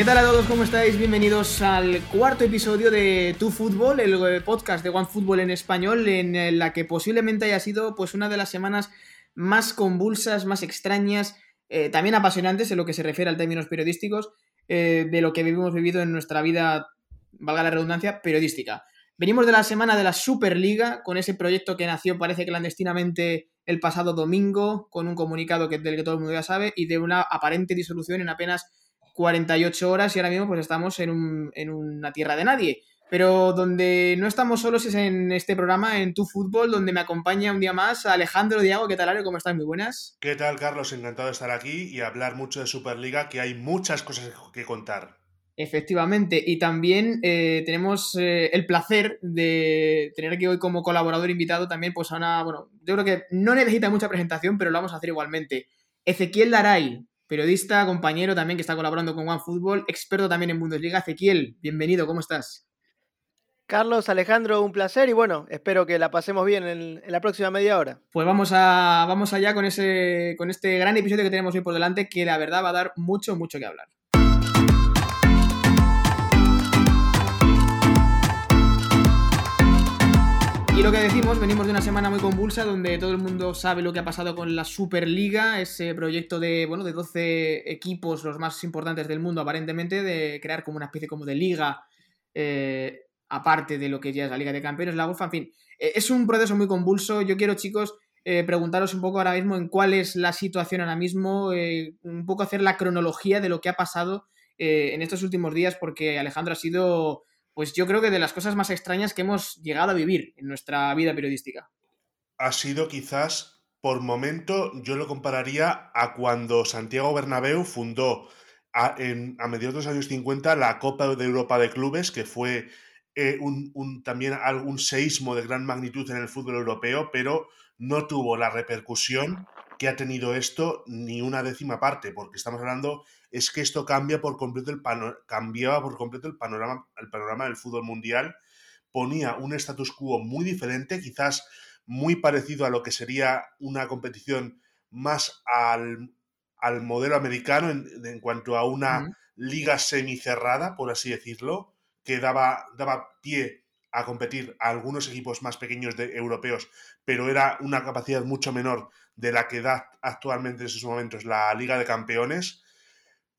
¿Qué tal a todos? ¿Cómo estáis? Bienvenidos al cuarto episodio de Tu Fútbol, el eh, podcast de One Fútbol en español, en la que posiblemente haya sido pues una de las semanas más convulsas, más extrañas, eh, también apasionantes en lo que se refiere a términos periodísticos, eh, de lo que hemos vivido en nuestra vida, valga la redundancia, periodística. Venimos de la semana de la Superliga, con ese proyecto que nació, parece clandestinamente, el pasado domingo, con un comunicado que, del que todo el mundo ya sabe, y de una aparente disolución en apenas 48 horas y ahora mismo pues estamos en, un, en una tierra de nadie. Pero donde no estamos solos es en este programa, en Tu Fútbol, donde me acompaña un día más Alejandro Diago. ¿Qué tal, Ale? ¿Cómo estás? Muy buenas. ¿Qué tal, Carlos? Encantado de estar aquí y hablar mucho de Superliga, que hay muchas cosas que contar. Efectivamente, y también eh, tenemos eh, el placer de tener aquí hoy como colaborador invitado también, pues a una, bueno, yo creo que no necesita mucha presentación, pero lo vamos a hacer igualmente. Ezequiel Daray, periodista, compañero también que está colaborando con OneFootball, experto también en Bundesliga. Ezequiel, bienvenido, ¿cómo estás? Carlos, Alejandro, un placer y bueno, espero que la pasemos bien en, la próxima media hora. Pues vamos, a, vamos allá con, ese, con este gran episodio que tenemos hoy por delante, que la verdad va a dar mucho, mucho que hablar. Y lo que decimos, venimos de una semana muy convulsa donde todo el mundo sabe lo que ha pasado con la Superliga, ese proyecto de, bueno, de 12 equipos, los más importantes del mundo aparentemente, de crear como una especie como de liga eh, aparte de lo que ya es la Liga de Campeones, la UEFA, en fin. Eh, es un proceso muy convulso. Yo quiero, chicos, eh, preguntaros un poco ahora mismo en cuál es la situación ahora mismo, un poco hacer la cronología de lo que ha pasado en estos últimos días, porque Alejandro ha sido pues yo creo que de las cosas más extrañas que hemos llegado a vivir en nuestra vida periodística. Ha sido quizás, por momento, yo lo compararía a cuando Santiago Bernabéu fundó a, mediados de los años 50 la Copa de Europa de Clubes, que fue eh, un, también algún seísmo de gran magnitud en el fútbol europeo, pero no tuvo la repercusión que ha tenido esto ni una décima parte, porque estamos hablando, es que esto cambia por completo el cambiaba por completo el panorama, el panorama del fútbol mundial, ponía un status quo muy diferente, quizás muy parecido a lo que sería una competición más al, modelo americano en, cuanto a una liga semicerrada, por así decirlo, que daba, daba pie a competir a algunos equipos más pequeños de europeos, pero era una capacidad mucho menor de la que da actualmente en esos momentos la Liga de Campeones.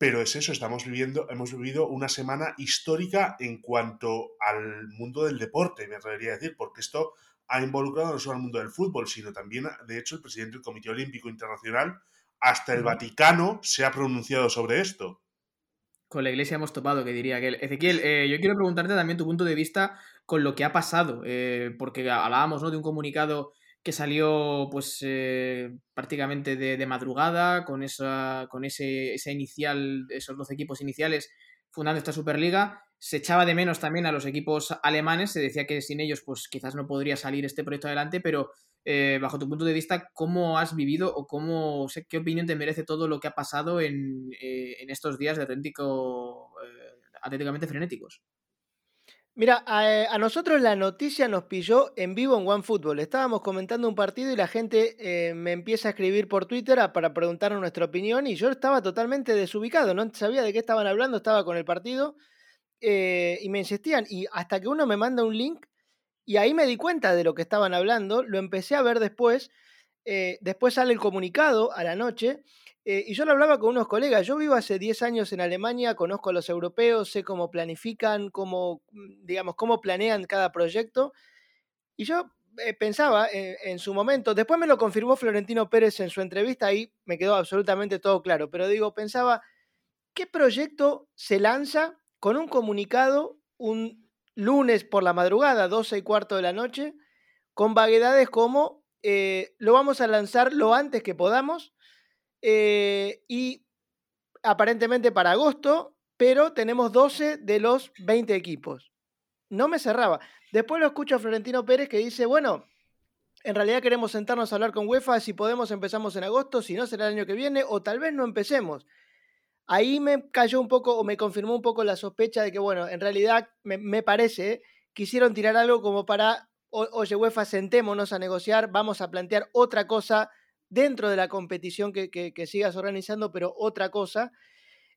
Pero es eso, estamos viviendo, hemos vivido una semana histórica en cuanto al mundo del deporte, me atrevería a decir, porque esto ha involucrado no solo al mundo del fútbol, sino también, de hecho, el presidente del Comité Olímpico Internacional, hasta el Vaticano, se ha pronunciado sobre esto. Con la iglesia hemos topado, que diría que Ezequiel, eh, yo quiero preguntarte también tu punto de vista con lo que ha pasado, eh, porque hablábamos ¿no? de un comunicado que salió pues eh, prácticamente de, madrugada con esa con ese, inicial esos 12 equipos iniciales fundando esta Superliga se echaba de menos también a los equipos alemanes se decía que sin ellos pues quizás no podría salir este proyecto adelante pero eh, bajo tu punto de vista cómo has vivido o cómo qué opinión te merece todo lo que ha pasado en, eh, en estos días de auténtico auténticamente frenéticos Mira, eh, a, nosotros la noticia nos pilló en vivo en OneFootball. Estábamos comentando un partido y la gente eh, me empieza a escribir por Twitter para preguntarnos nuestra opinión y yo estaba totalmente desubicado, no sabía de qué estaban hablando, estaba con el partido eh, y me insistían. Y hasta que uno me manda un link y ahí me di cuenta de lo que estaban hablando, lo empecé a ver después. después sale el comunicado a la noche eh, y yo lo hablaba con unos colegas, yo vivo hace 10 años en Alemania, conozco a los europeos, sé cómo planifican, cómo, mm, digamos, cómo planean cada proyecto. Y yo eh, pensaba eh, en su momento, después me lo confirmó Florentino Pérez en su entrevista, y me quedó absolutamente todo claro, pero digo, pensaba, ¿qué proyecto se lanza con un comunicado un lunes por la madrugada, 12 y cuarto de la noche, con vaguedades como lo vamos a lanzar lo antes que podamos? Eh, y aparentemente para agosto, pero tenemos 12 de los 20 equipos. No me cerraba. Después lo escucho a Florentino Pérez que dice, bueno, en realidad queremos sentarnos a hablar con UEFA, si podemos empezamos en agosto, si no será el año que viene, o tal vez no empecemos. Ahí me cayó un poco o me confirmó un poco la sospecha de que, bueno, en realidad me, parece, quisieron tirar algo como para, oye, UEFA, sentémonos a negociar, vamos a plantear otra cosa dentro de la competición que, sigas organizando, pero otra cosa.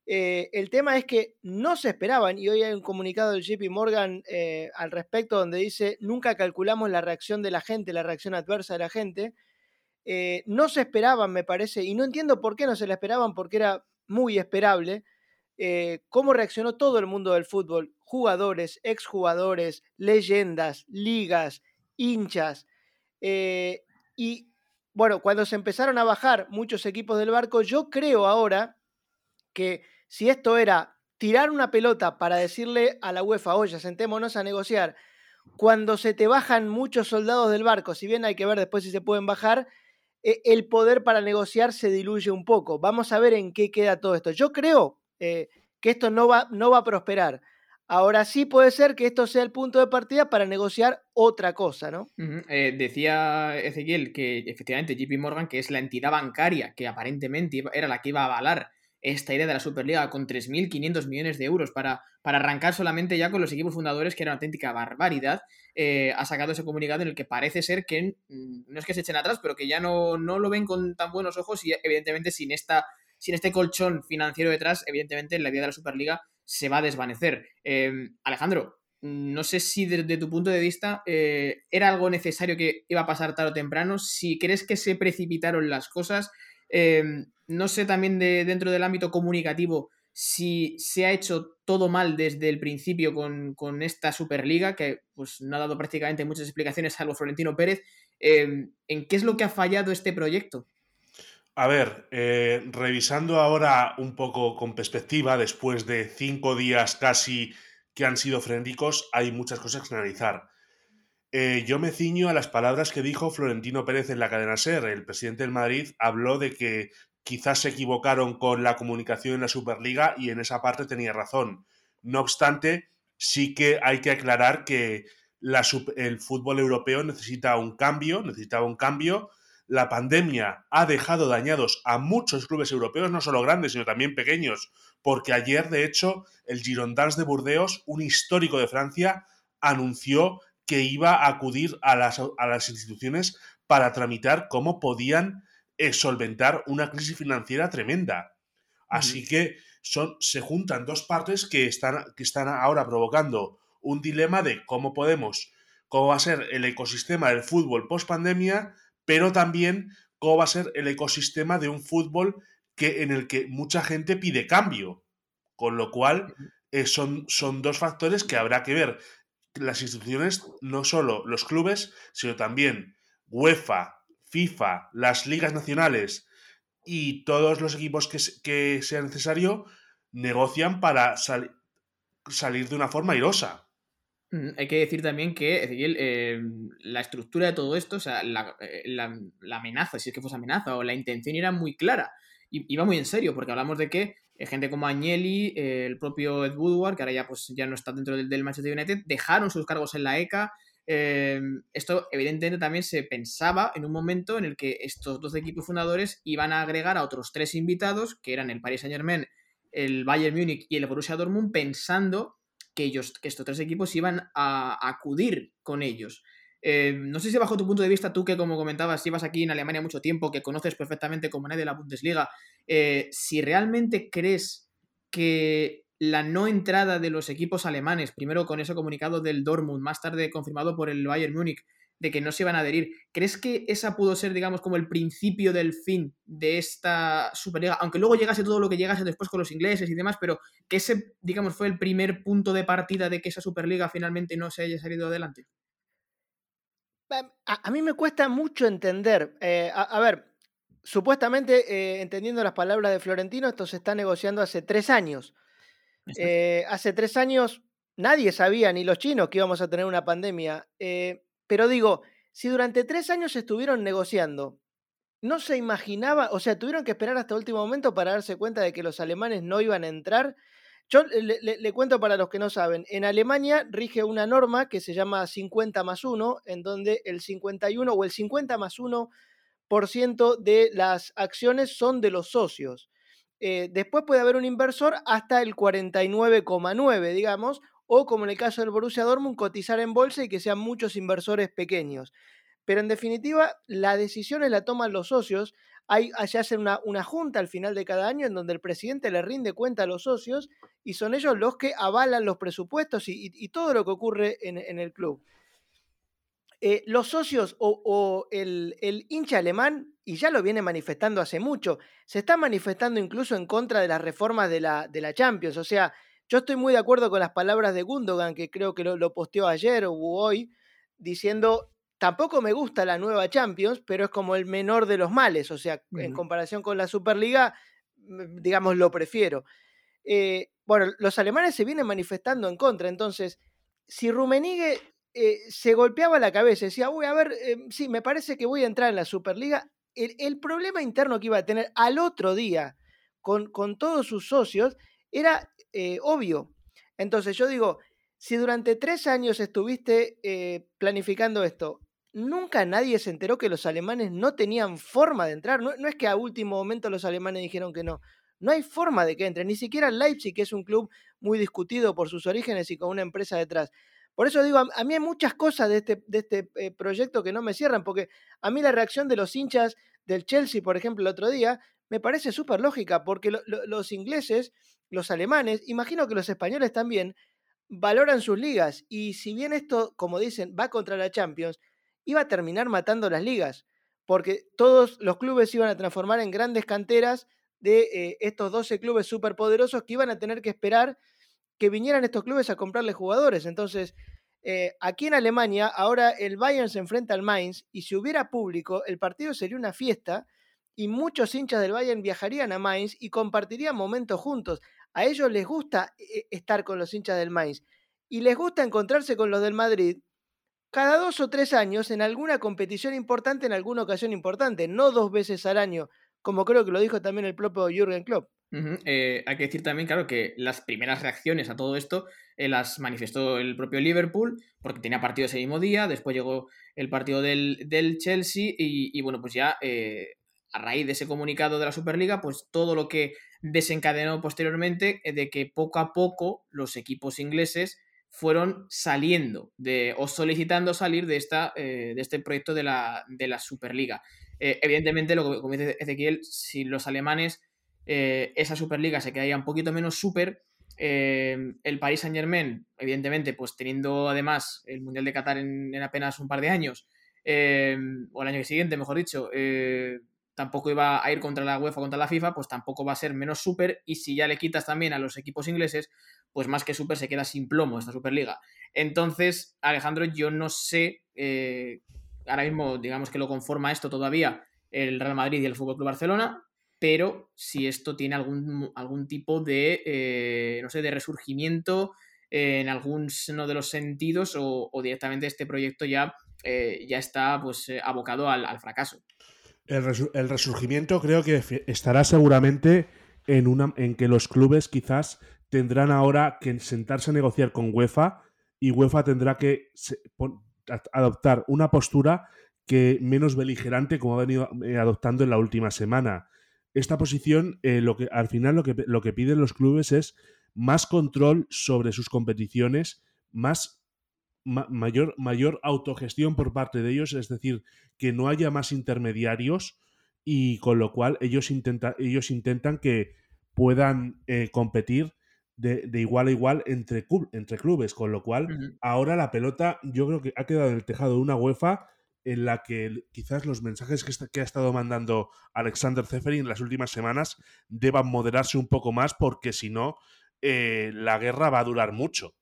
Eh, el tema es que no se esperaban, y hoy hay un comunicado del JP Morgan eh, al respecto donde dice, nunca calculamos la reacción de la gente, la reacción adversa de la gente. Eh, no se esperaban, me parece, y no entiendo por qué no se la esperaban, porque era muy esperable, cómo reaccionó todo el mundo del fútbol, jugadores, exjugadores, leyendas, ligas, hinchas. y bueno, cuando se empezaron a bajar muchos equipos del barco, yo creo ahora que si esto era tirar una pelota para decirle a la UEFA, oye, sentémonos a negociar, cuando se te bajan muchos soldados del barco, si bien hay que ver después si se pueden bajar, e, el poder para negociar se diluye un poco. Vamos a ver en qué queda todo esto. Yo creo eh, que esto no va, no va a prosperar. Ahora sí puede ser que esto sea el punto de partida para negociar otra cosa, ¿no? Eh, decía Ezequiel que efectivamente JP Morgan, que es la entidad bancaria que aparentemente era la que iba a avalar esta idea de la Superliga con 3.500 millones de euros para, para arrancar solamente ya con los equipos fundadores, que era una auténtica barbaridad, eh, ha sacado ese comunicado en el que parece ser que mm, no es que se echen atrás, pero que ya no, no lo ven con tan buenos ojos y evidentemente sin, esta, sin este colchón financiero detrás, evidentemente la idea de la Superliga se va a desvanecer. Em, Alejandro, no sé si desde tu punto de vista eh, era algo necesario que iba a pasar tarde o temprano, si crees que se precipitaron las cosas, em, no sé también de, dentro del ámbito comunicativo si se ha hecho todo mal desde el principio con, esta Superliga, que pues no ha dado prácticamente muchas explicaciones, salvo Florentino Pérez. ¿En qué es lo que ha fallado este proyecto? A ver, eh, revisando ahora un poco con perspectiva, después de cinco días casi que han sido frenéticos, hay muchas cosas que analizar. Eh, yo me ciño a las palabras que dijo Florentino Pérez en la cadena SER. El presidente del Madrid habló de que quizás se equivocaron con la comunicación en la Superliga y en esa parte tenía razón. No obstante, sí que hay que aclarar que el fútbol europeo necesita un cambio, necesitaba un cambio. La pandemia ha dejado dañados a muchos clubes europeos, no solo grandes, sino también pequeños, porque ayer, de hecho, el Girondins de Burdeos, un histórico de Francia, anunció que iba a acudir a las, a las instituciones para tramitar cómo podían es solventar una crisis financiera tremenda. Así que son, se juntan dos partes que están, que están ahora provocando un dilema de cómo podemos, cómo va a ser el ecosistema del fútbol post pandemia, pero también cómo va a ser el ecosistema de un fútbol que, en el que mucha gente pide cambio. Con lo cual, eh, son, son dos factores que habrá que ver. Las instituciones, no solo los clubes, sino también UEFA, FIFA, las ligas nacionales y todos los equipos que, que sea necesario negocian para salir de una forma airosa. Mm, hay que decir también que, eh, la estructura de todo esto, o sea, eh, la, amenaza, si es que fuese amenaza, o la intención era muy clara. Y iba muy en serio, porque hablamos de que eh, gente como Agnelli, el propio Ed Woodward, que ahora ya, pues, ya no está dentro del, Manchester United, dejaron sus cargos en la ECA, Em, esto evidentemente también se pensaba en un momento en el que estos dos equipos fundadores iban a agregar a otros tres invitados, que eran el Paris Saint Germain, el Bayern Múnich y el Borussia Dortmund, pensando que, ellos, que estos tres equipos iban a, acudir con ellos. Em, no sé si bajo tu punto de vista, tú que como comentabas, llevas aquí en Alemania mucho tiempo, que conoces perfectamente como nadie la Bundesliga, eh, si realmente crees que la no entrada de los equipos alemanes, primero con ese comunicado del Dortmund, más tarde confirmado por el Bayern Múnich, de que no se iban a adherir. ¿Crees que esa pudo ser, digamos, como el principio del fin de esta Superliga? Aunque luego llegase todo lo que llegase después con los ingleses y demás, pero que ese, digamos, fue el primer punto de partida de que esa Superliga finalmente no se haya salido adelante. A, mí me cuesta mucho entender. Eh, a, ver, supuestamente, eh, entendiendo las palabras de Florentino, esto se está negociando hace tres años. Eh, hace tres años nadie sabía, ni los chinos, que íbamos a tener una pandemia. Eh, pero digo, si durante tres años estuvieron negociando, no se imaginaba, o sea, tuvieron que esperar hasta el último momento para darse cuenta de que los alemanes no iban a entrar. Yo le, cuento para los que no saben, en Alemania rige una norma que se llama 50 más 1, en donde el 51 o el 50 más 1% de las acciones son de los socios. Eh, después puede haber un inversor hasta el 49,9, digamos, o como en el caso del Borussia Dortmund, cotizar en bolsa y que sean muchos inversores pequeños. pero en definitiva las decisiones la toman los socios. Hay, se hace una, una, junta al final de cada año en donde el presidente le rinde cuenta a los socios y son ellos los que avalan los presupuestos y, todo lo que ocurre en, el club. Eh, los socios o, el, hincha alemán, y ya lo viene manifestando hace mucho, se está manifestando incluso en contra de las reformas de la, de la Champions. O sea, yo estoy muy de acuerdo con las palabras de Gundogan, que creo que lo, lo posteó ayer o hoy, diciendo Tampoco me gusta la nueva Champions, pero es como el menor de los males, o sea, en comparación con la Superliga, mm, digamos, lo prefiero. Eh, bueno, los alemanes se vienen manifestando en contra, entonces, si Rummenigge eh, se golpeaba la cabeza y decía, uy, a ver, eh, sí, me parece que voy a entrar en la Superliga, el, problema interno que iba a tener al otro día con, con todos sus socios era obvio. Entonces yo digo, si durante tres años estuviste planificando esto, nunca nadie se enteró que los alemanes no tenían forma de entrar. No, es que a último momento los alemanes dijeron que no. No hay forma de que entren. Ni siquiera Leipzig, que es un club muy discutido por sus orígenes y con una empresa detrás. Por eso digo, a, mí hay muchas cosas de este, de este eh, proyecto que no me cierran, porque a mí la reacción de los hinchas del Chelsea, por ejemplo, el otro día, me parece súper lógica, porque los ingleses, los alemanes, imagino que los españoles también, valoran sus ligas. Y si bien esto, como dicen, va contra la Champions, iba a terminar matando las ligas, porque todos los clubes iban a transformar en grandes canteras de eh, estos 12 clubes superpoderosos que iban a tener que esperar que vinieran estos clubes a comprarle jugadores. Entonces, eh, aquí en Alemania, ahora el Bayern se enfrenta al Mainz y si hubiera público, el partido sería una fiesta y muchos hinchas del Bayern viajarían a Mainz y compartirían momentos juntos. A ellos les gusta eh, estar con los hinchas del Mainz y les gusta encontrarse con los del Madrid cada dos o tres años en alguna competición importante, en alguna ocasión importante, no dos veces al año, como creo que lo dijo también el propio Jürgen Klopp. Eh, hay que decir también, claro, que las primeras reacciones a todo esto eh, las manifestó el propio Liverpool, porque tenía partido ese mismo día, después llegó el partido del, Chelsea y, bueno, pues ya a raíz de ese comunicado de la Superliga, pues todo lo que desencadenó posteriormente de que poco a poco los equipos ingleses fueron saliendo de, o solicitando salir de, esta, eh, de este proyecto de la, de la Superliga. Eh, evidentemente, lo que como dice Ezequiel, si los alemanes, eh, esa Superliga se quedaría un poquito menos super, el Paris Saint Germain, evidentemente, pues teniendo además el Mundial de Qatar en, en apenas un par de años, o el año siguiente, mejor dicho, tampoco iba a ir contra la UEFA, contra la FIFA, pues tampoco va a ser menos súper. Y si ya le quitas también a los equipos ingleses, pues más que súper se queda sin plomo esta Superliga. Entonces, Alejandro, yo no sé, eh, ahora mismo digamos que lo conforma esto todavía el Real Madrid y el Fútbol Club Barcelona, pero si esto tiene algún, algún tipo de, eh, no sé, de resurgimiento en algún de los sentidos o, directamente este proyecto ya, eh, ya está pues abocado al fracaso. El, resurgimiento creo que estará seguramente en, una, en que los clubes quizás tendrán ahora que sentarse a negociar con UEFA y UEFA tendrá que adoptar una postura que menos beligerante como ha venido eh, adoptando en la última semana. Esta posición, eh, lo que, al final lo que, lo que piden los clubes es más control sobre sus competiciones, más mayor, mayor autogestión por parte de ellos, es decir, que no haya más intermediarios y con lo cual ellos, ellos intentan que puedan eh, competir de, igual a igual entre, entre clubes, con lo cual ahora la pelota yo creo que ha quedado en el tejado de una UEFA en la que quizás los mensajes que, que ha estado mandando Alexander Zeferin en las últimas semanas deban moderarse un poco más porque si no, eh, la guerra va a durar mucho.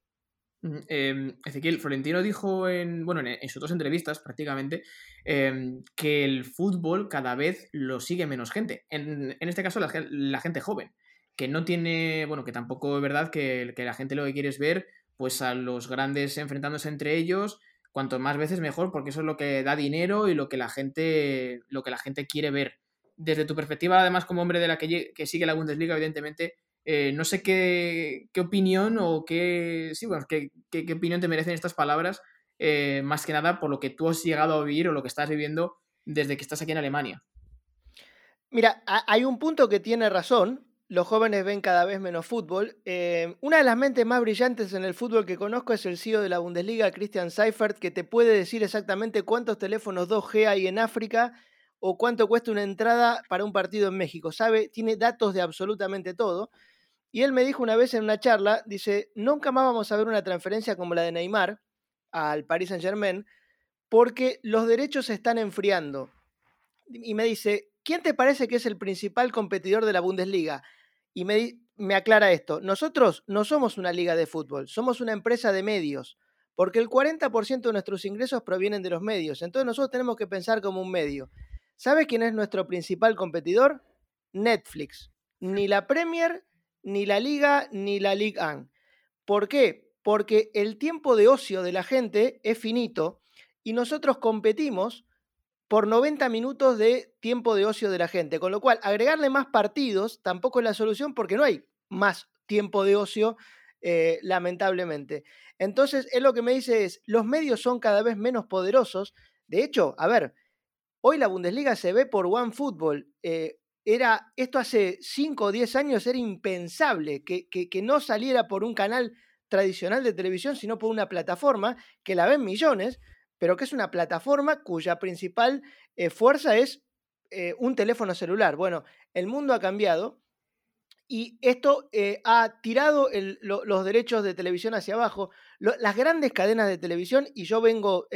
Em, Ezequiel, Florentino dijo en, bueno, en, sus dos entrevistas prácticamente em, que el fútbol cada vez lo sigue menos gente. En, este caso, la, gente joven, que no tiene, bueno, que tampoco es verdad que, la gente lo que quiere es ver pues a los grandes enfrentándose entre ellos, cuanto más veces mejor, porque eso es lo que da dinero y lo que la gente, lo que la gente quiere ver. Desde tu perspectiva, además, como hombre de la que, que sigue la Bundesliga, evidentemente, eh, no sé qué, opinión o qué, sí, bueno, qué, qué, opinión te merecen estas palabras, eh, más que nada por lo que tú has llegado a vivir o lo que estás viviendo desde que estás aquí en Alemania. Mira, hay un punto que tiene razón, los jóvenes ven cada vez menos fútbol. Eh, una de las mentes más brillantes en el fútbol que conozco es el CEO de la Bundesliga, Christian Seifert, que te puede decir exactamente cuántos teléfonos 2G hay en África o cuánto cuesta una entrada para un partido en México. Sabe, tiene datos de absolutamente todo. Y él me dijo una vez en una charla, dice, nunca más vamos a ver una transferencia como la de Neymar al Paris Saint Germain, porque los derechos se están enfriando. Y me dice, ¿quién te parece que es el principal competidor de la Bundesliga? Y me, me aclara esto, nosotros no somos una liga de fútbol, somos una empresa de medios, porque el 40% de nuestros ingresos provienen de los medios, entonces nosotros tenemos que pensar como un medio. ¿Sabes quién es nuestro principal competidor? Netflix. Ni la Premier, ni la Liga, ni la Ligue 1. ¿Por qué? Porque el tiempo de ocio de la gente es finito y nosotros competimos por 90 minutos de tiempo de ocio de la gente. Con lo cual, agregarle más partidos tampoco es la solución porque no hay más tiempo de ocio, eh, lamentablemente. Entonces, él lo que me dice es, los medios son cada vez menos poderosos. De hecho, a ver, hoy la Bundesliga se ve por OneFootball. Eh, era, esto hace 5 o 10 años era impensable que, que no saliera por un canal tradicional de televisión, sino por una plataforma que la ven millones pero que es una plataforma cuya principal eh, fuerza es eh, un teléfono celular. Bueno, el mundo ha cambiado y esto eh, ha tirado los derechos de televisión hacia abajo. las grandes cadenas de televisión, y yo vengo,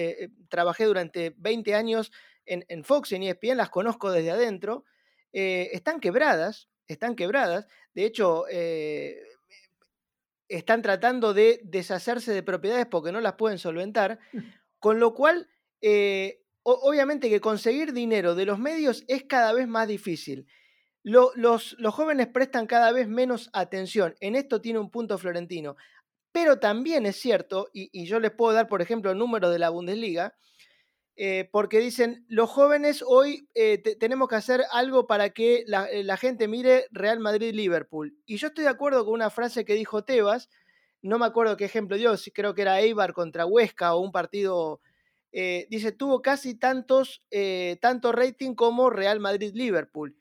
trabajé durante 20 años en, en, Fox, en ESPN, las conozco desde adentro, están quebradas, están quebradas. De hecho, están tratando de deshacerse de propiedades porque no las pueden solventar. Con lo cual, eh, obviamente que conseguir dinero de los medios es cada vez más difícil. los, los, jóvenes prestan cada vez menos atención. En esto tiene un punto Florentino. Pero también es cierto, y, yo les puedo dar, por ejemplo, el número de la Bundesliga, eh, porque dicen, los jóvenes hoy eh, tenemos que hacer algo para que la, la, gente mire Real Madrid-Liverpool. Y yo estoy de acuerdo con una frase que dijo Tebas, no me acuerdo qué ejemplo dio, creo que era Eibar contra Huesca o un partido, eh, dice, tuvo casi tantos, eh, tanto rating como Real Madrid-Liverpool.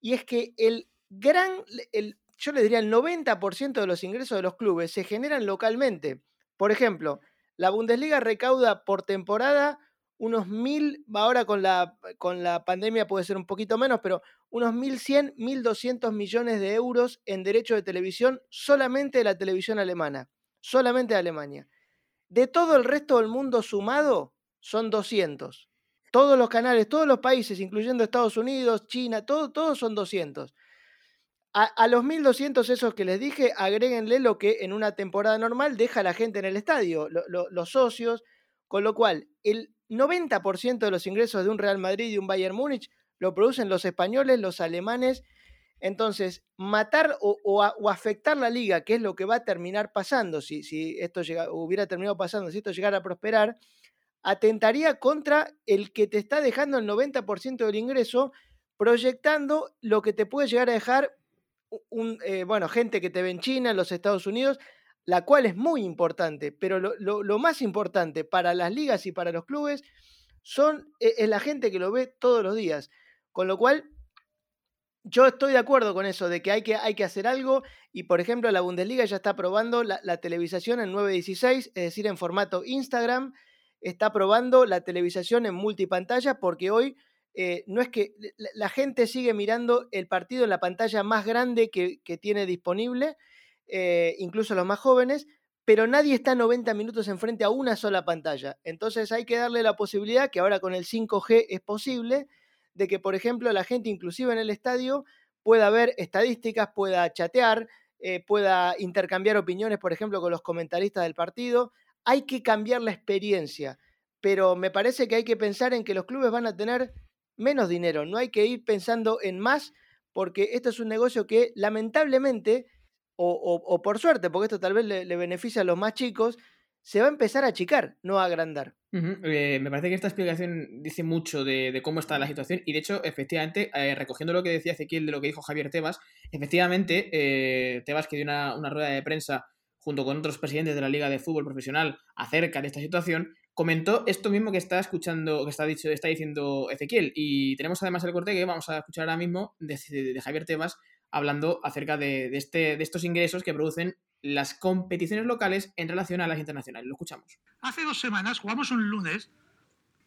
Y es que el gran, el, yo le diría el 90% de los ingresos de los clubes se generan localmente. Por ejemplo, la Bundesliga recauda por temporada unos mil, ahora con la, con la pandemia puede ser un poquito menos, pero unos 1.100, 1.200 millones de euros en derechos de televisión solamente de la televisión alemana, solamente de Alemania. De todo el resto del mundo sumado, son 200. Todos los canales, todos los países, incluyendo Estados Unidos, China, todo, todos son 200. A, los 1.200 esos que les dije, agréguenle lo que en una temporada normal deja la gente en el estadio, los socios, con lo cual el 90% de los ingresos de un Real Madrid y un Bayern Múnich lo producen los españoles, los alemanes. Entonces, matar o, afectar la liga, que es lo que va a terminar pasando, si, esto hubiera terminado pasando, si esto llegara a prosperar, atentaría contra el que te está dejando el 90% del ingreso, proyectando lo que te puede llegar a dejar un, eh, bueno, gente que te ve en China, en los Estados Unidos, la cual es muy importante, pero lo, más importante para las ligas y para los clubes son, e, es la gente que lo ve todos los días. Con lo cual, yo estoy de acuerdo con eso, de que hay que, hay que hacer algo. Y por ejemplo, la Bundesliga ya está probando la, televisación en 916, es decir, en formato Instagram. Está probando la televisación en multipantalla porque hoy eh, no es que la gente sigue mirando el partido en la pantalla más grande que, tiene disponible, eh, incluso los más jóvenes, pero nadie está 90 minutos enfrente a una sola pantalla. Entonces hay que darle la posibilidad, que ahora con el 5G es posible, de que, por ejemplo, la gente inclusive en el estadio pueda ver estadísticas, pueda chatear, eh, pueda intercambiar opiniones, por ejemplo, con los comentaristas del partido. Hay que cambiar la experiencia, pero me parece que hay que pensar en que los clubes van a tener menos dinero, no hay que ir pensando en más, porque esto es un negocio que lamentablemente, o, por suerte, porque esto tal vez le beneficia a los más chicos, se va a empezar a achicar, no a agrandar. Eh, me parece que esta explicación dice mucho de, cómo está la situación y de hecho, efectivamente, eh, recogiendo lo que decía Ezequiel de lo que dijo Javier Tebas, efectivamente, eh, Tebas que dio una, rueda de prensa junto con otros presidentes de la Liga de Fútbol Profesional acerca de esta situación, comentó esto mismo que está escuchando, que está, dicho, está diciendo Ezequiel. Y tenemos además el corte que vamos a escuchar ahora mismo de Javier Tebas hablando acerca de, este, de estos ingresos que producen las competiciones locales en relación a las internacionales. Lo escuchamos. Hace dos semanas jugamos un lunes,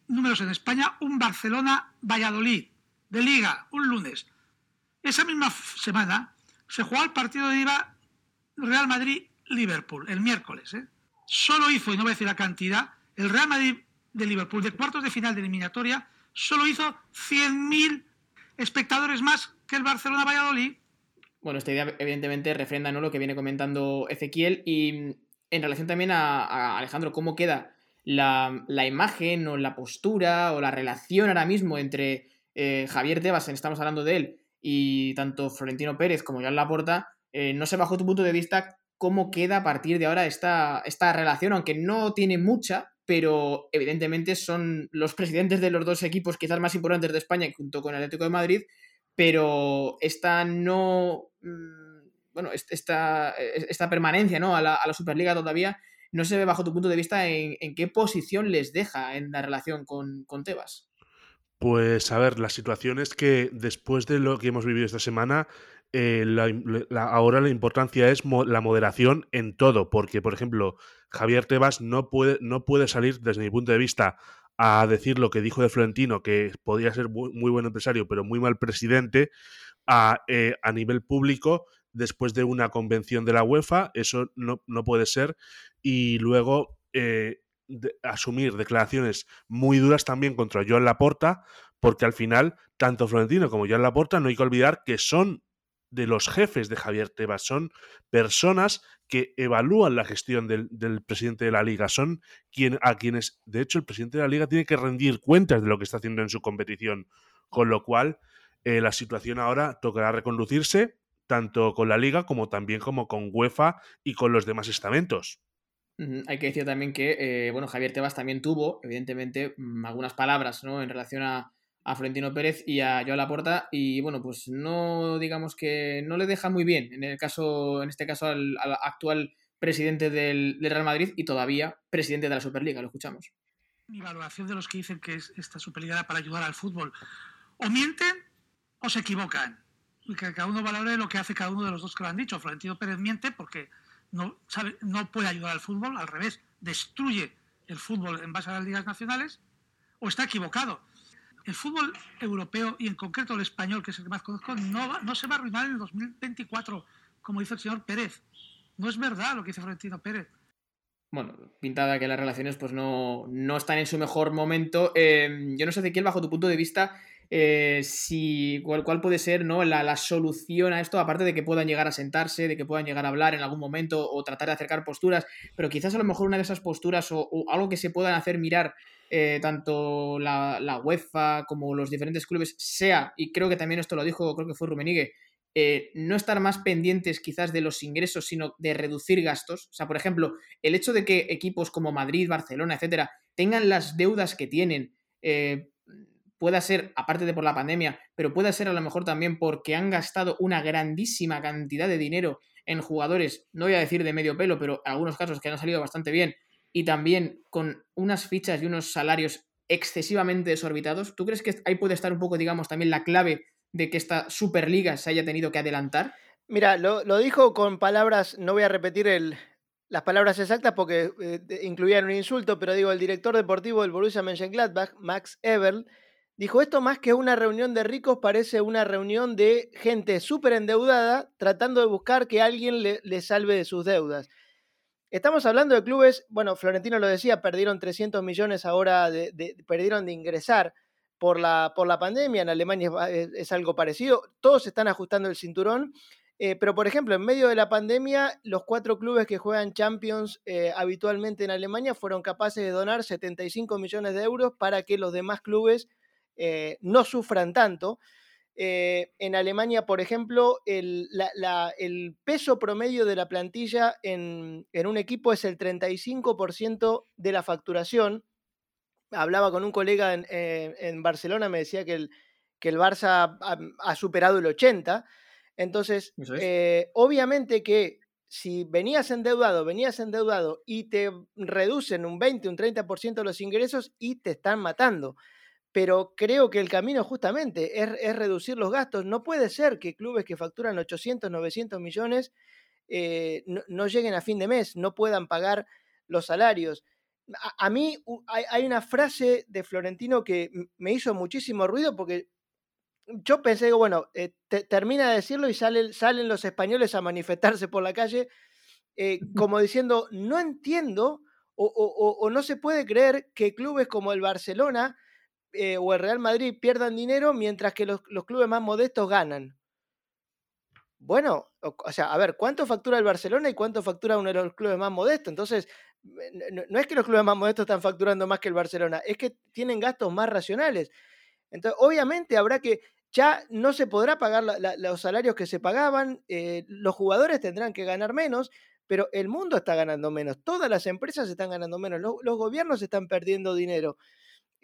números en España, un Barcelona-Valladolid de liga, un lunes. Esa misma semana se jugó el partido de IVA Real Madrid-Liverpool, el miércoles. ¿eh? Solo hizo, y no voy a decir la cantidad, el Real Madrid de Liverpool de cuartos de final de eliminatoria, solo hizo 100.000 espectadores más que el Barcelona-Valladolid bueno, esta idea evidentemente refrenda ¿no? lo que viene comentando Ezequiel y mm, en relación también a, Alejandro, cómo queda la, imagen o la postura o la relación ahora mismo entre eh, Javier Tebas, estamos hablando de él, y tanto Florentino Pérez como Joan Laporta, eh, no sé bajo tu punto de vista cómo queda a partir de ahora esta, esta relación, aunque no tiene mucha, pero evidentemente son los presidentes de los dos equipos quizás más importantes de España junto con el Atlético de Madrid pero esta no. Mm, bueno, esta, e, esta permanencia ¿no? a, la, Superliga todavía no se ve bajo tu punto de vista en, qué posición les deja en la relación con, Tebas. Pues a ver, la situación es que después de lo que hemos vivido esta semana, eh, ahora la importancia es la moderación en todo, porque por ejemplo, Javier Tebas no puede, no puede salir desde mi punto de vista a decir lo que dijo de Florentino, que podía ser muy, buen empresario, pero muy mal presidente, a, eh, a, nivel público después de una convención de la UEFA. Eso no, no puede ser. Y luego eh, asumir declaraciones muy duras también contra Joan Laporta, porque al final, tanto Florentino como Joan Laporta, no hay que olvidar que son de los jefes de Javier Tebas, son personas que evalúan la gestión del, presidente de la liga, son quien, a quienes, de hecho, el presidente de la liga tiene que rendir cuentas de lo que está haciendo en su competición, con lo cual eh, la situación ahora tocará reconducirse tanto con la liga como también como con UEFA y con los demás estamentos. Hay que decir también que, eh, bueno, Javier Tebas también tuvo, evidentemente, mm, algunas palabras, ¿no? En relación a, a Florentino Pérez y a Joao Laporta y bueno, pues no digamos que no le deja muy bien en el caso en este caso al, actual presidente del, Real Madrid y todavía presidente de la Superliga, lo escuchamos. Mi valoración de los que dicen que es esta Superliga para ayudar al fútbol o mienten o se equivocan. Y que cada uno valore lo que hace cada uno de los dos que lo han dicho. Florentino Pérez miente porque no, sabe, no puede ayudar al fútbol, al revés, destruye el fútbol en base a las ligas nacionales, o está equivocado el fútbol europeo y en concreto el español, que es el que más conozco, no, no se va a arruinar en el 2024, como dice el señor Pérez. No es verdad lo que dice Florentino Pérez. Bueno, pintada que las relaciones pues no, están en su mejor momento. Eh, yo no sé, Ezequiel, bajo tu punto de vista, eh, si cuál, puede ser ¿no? La, solución a esto, aparte de que puedan llegar a sentarse, de que puedan llegar a hablar en algún momento o tratar de acercar posturas, pero quizás a lo mejor una de esas posturas o algo que se puedan hacer mirar eh, tanto la, UEFA como los diferentes clubes sea, y creo que también esto lo dijo, creo que fue Rumenigue, eh, no estar más pendientes quizás de los ingresos, sino de reducir gastos. O sea, por ejemplo, el hecho de que equipos como Madrid, Barcelona, etcétera, tengan las deudas que tienen, eh, pueda ser, aparte de por la pandemia, pero pueda ser a lo mejor también porque han gastado una grandísima cantidad de dinero en jugadores, no voy a decir de medio pelo, pero algunos casos que han salido bastante bien, y también con unas fichas y unos salarios excesivamente desorbitados, ¿tú crees que ahí puede estar un poco, digamos, también la clave de que esta Superliga se haya tenido que adelantar? Mira, lo, dijo con palabras, no voy a repetir el, las palabras exactas porque eh, incluían un insulto, pero digo, el director deportivo del Borussia Mönchengladbach, Max Eberl, dijo esto más que una reunión de ricos parece una reunión de gente súper endeudada tratando de buscar que alguien le salve de sus deudas. Estamos hablando de clubes, bueno, Florentino lo decía, perdieron 300 millones ahora, de, perdieron de ingresar por la, por la pandemia, en Alemania es, algo parecido, todos están ajustando el cinturón, eh, pero por ejemplo, en medio de la pandemia, los cuatro clubes que juegan Champions eh, habitualmente en Alemania fueron capaces de donar 75 millones de euros para que los demás clubes eh, no sufran tanto. Eh, en Alemania, por ejemplo, el, peso promedio de la plantilla en, un equipo es el 35% de la facturación. Hablaba con un colega en, eh, Barcelona, me decía que el, que el Barça ha, superado el 80%. Entonces, eh, obviamente que si venías endeudado, venías endeudado y te reducen un 20, un 30% de los ingresos y te están matando. Pero creo que el camino justamente es, reducir los gastos. No puede ser que clubes que facturan 800, 900 millones eh, no, lleguen a fin de mes, no puedan pagar los salarios. A, mí hay, una frase de Florentino que me hizo muchísimo ruido porque yo pensé, digo, bueno, eh, termina de decirlo y salen, salen los españoles a manifestarse por la calle eh, como diciendo, no entiendo o, no se puede creer que clubes como el Barcelona eh, o el Real Madrid pierdan dinero mientras que los, clubes más modestos ganan. Bueno, o, sea, a ver, ¿cuánto factura el Barcelona y cuánto factura uno de los clubes más modestos? Entonces, no, es que los clubes más modestos están facturando más que el Barcelona, es que tienen gastos más racionales. Entonces, obviamente habrá que, ya no se podrá pagar los salarios que se pagaban, eh, los jugadores tendrán que ganar menos, pero el mundo está ganando menos, todas las empresas están ganando menos, los, gobiernos están perdiendo dinero.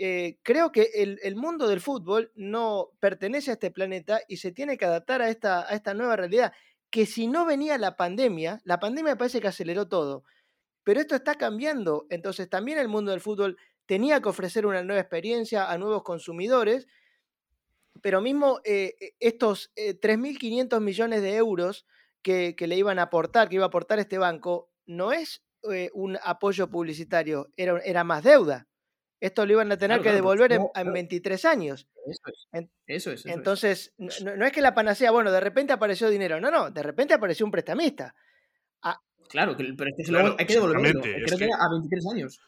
Eh, creo que el, mundo del fútbol no pertenece a este planeta y se tiene que adaptar a esta, nueva realidad, que si no venía la pandemia, la pandemia parece que aceleró todo, pero esto está cambiando, entonces también el mundo del fútbol tenía que ofrecer una nueva experiencia a nuevos consumidores, pero mismo eh, estos 3.500 eh, millones de euros que, le iban a aportar, que iba a aportar este banco, no es eh, un apoyo publicitario, era más deuda. Esto lo iban a tener que devolver en, 23 años. Eso es. Entonces, No, es que la panacea, bueno, de repente apareció dinero. No, no, de repente apareció un prestamista. Ah, claro, pero es que hay que devolverlo. Creo que, a 23 años.